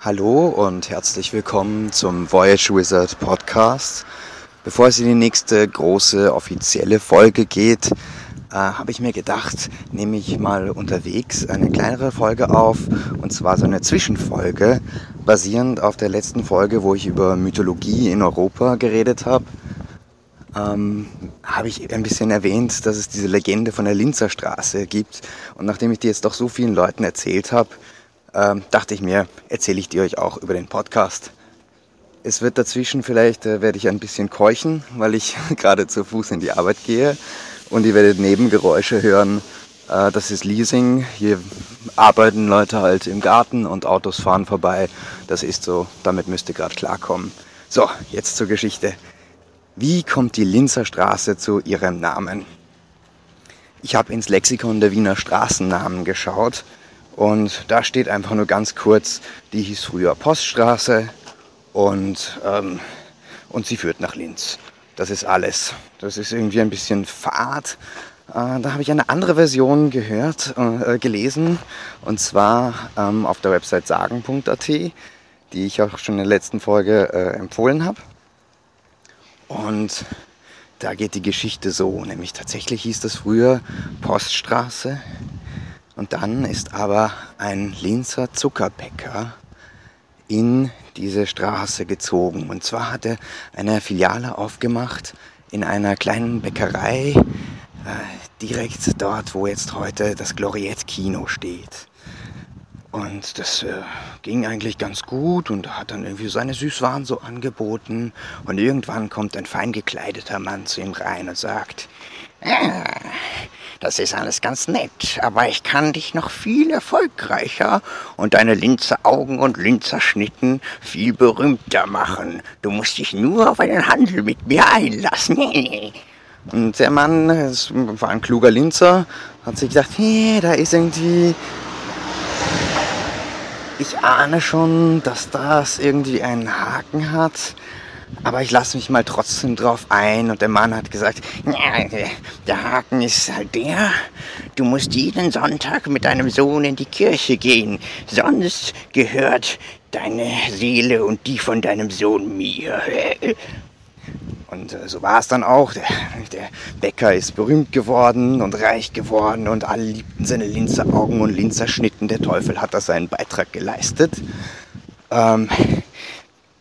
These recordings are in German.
Hallo und herzlich willkommen zum Voyage Wizard Podcast. Bevor es in die nächste große offizielle Folge geht, äh, habe ich mir gedacht, nehme ich mal unterwegs eine kleinere Folge auf und zwar so eine Zwischenfolge, basierend auf der letzten Folge, wo ich über Mythologie in Europa geredet habe. Ähm, habe ich ein bisschen erwähnt, dass es diese Legende von der Linzer Straße gibt. Und nachdem ich die jetzt doch so vielen Leuten erzählt habe, ähm, dachte ich mir, erzähle ich die euch auch über den Podcast. Es wird dazwischen vielleicht, äh, werde ich ein bisschen keuchen, weil ich gerade zu Fuß in die Arbeit gehe und ihr werdet Nebengeräusche hören. Äh, das ist Leasing. Hier arbeiten Leute halt im Garten und Autos fahren vorbei. Das ist so, damit müsst ihr gerade klarkommen. So, jetzt zur Geschichte. Wie kommt die Linzer Straße zu ihrem Namen? Ich habe ins Lexikon der Wiener Straßennamen geschaut und da steht einfach nur ganz kurz, die hieß früher Poststraße und, ähm, und sie führt nach Linz. Das ist alles. Das ist irgendwie ein bisschen fad. Äh, da habe ich eine andere Version gehört, äh, gelesen, und zwar ähm, auf der Website sagen.at, die ich auch schon in der letzten Folge äh, empfohlen habe. Und da geht die Geschichte so, nämlich tatsächlich hieß das früher Poststraße und dann ist aber ein Linzer Zuckerbäcker in diese Straße gezogen. Und zwar hat er eine Filiale aufgemacht in einer kleinen Bäckerei, äh, direkt dort, wo jetzt heute das Gloriette-Kino steht. Und das äh, ging eigentlich ganz gut und hat dann irgendwie seine Süßwaren so angeboten. Und irgendwann kommt ein fein gekleideter Mann zu ihm rein und sagt, ah, das ist alles ganz nett, aber ich kann dich noch viel erfolgreicher und deine Linzer Augen und Linzer Schnitten viel berühmter machen. Du musst dich nur auf einen Handel mit mir einlassen. Und der Mann, es war ein kluger Linzer, hat sich gedacht, hey, da ist irgendwie ich ahne schon, dass das irgendwie einen Haken hat. Aber ich lasse mich mal trotzdem drauf ein. Und der Mann hat gesagt, der Haken ist halt der, du musst jeden Sonntag mit deinem Sohn in die Kirche gehen. Sonst gehört deine Seele und die von deinem Sohn mir. Und äh, so war es dann auch. Der, der, Bäcker ist berühmt geworden und reich geworden und alle liebten seine Linzer Augen und Linzer Schnitten. Der Teufel hat da seinen Beitrag geleistet. Ähm,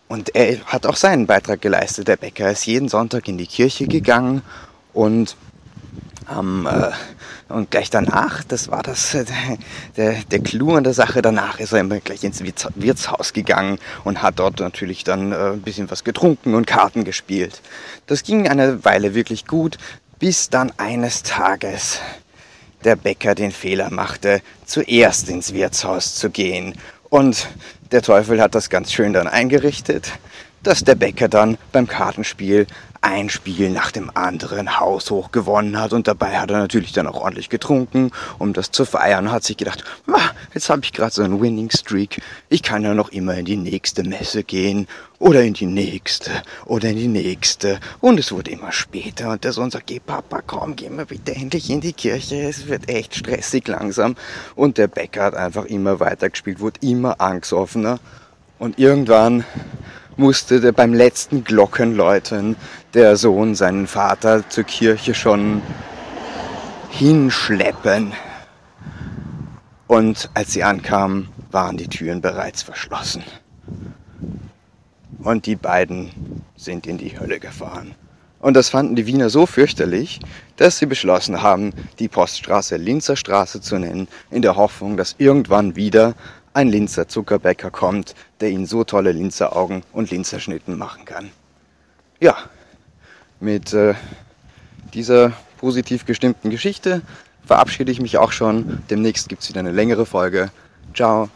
und er hat auch seinen Beitrag geleistet. Der Bäcker ist jeden Sonntag in die Kirche gegangen und ähm, äh, und gleich danach, das war das, äh, der, der Clou an der Sache, danach ist er immer gleich ins Wirtshaus gegangen und hat dort natürlich dann äh, ein bisschen was getrunken und Karten gespielt. Das ging eine Weile wirklich gut, bis dann eines Tages der Bäcker den Fehler machte, zuerst ins Wirtshaus zu gehen und der Teufel hat das ganz schön dann eingerichtet, dass der Bäcker dann beim Kartenspiel ein Spiel nach dem anderen haushoch gewonnen hat. Und dabei hat er natürlich dann auch ordentlich getrunken, um das zu feiern. Hat sich gedacht, jetzt habe ich gerade so einen Winning Streak, ich kann ja noch immer in die nächste Messe gehen oder in die nächste oder in die nächste. Und es wurde immer später. Und der Sohn sagt, geh Papa, komm, geh mal bitte endlich in die Kirche, es wird echt stressig langsam. Und der Bäcker hat einfach immer weiter gespielt, wurde immer angstoffener und irgendwann musste beim letzten Glockenläuten der Sohn seinen Vater zur Kirche schon hinschleppen. Und als sie ankamen, waren die Türen bereits verschlossen. Und die beiden sind in die Hölle gefahren. Und das fanden die Wiener so fürchterlich, dass sie beschlossen haben, die Poststraße Linzer Straße zu nennen, in der Hoffnung, dass irgendwann wieder ein Linzer Zuckerbäcker kommt, der ihnen so tolle Linzer Augen und Linzer Schnitten machen kann. Ja, mit äh, dieser positiv gestimmten Geschichte verabschiede ich mich auch schon. Demnächst gibt es wieder eine längere Folge. Ciao.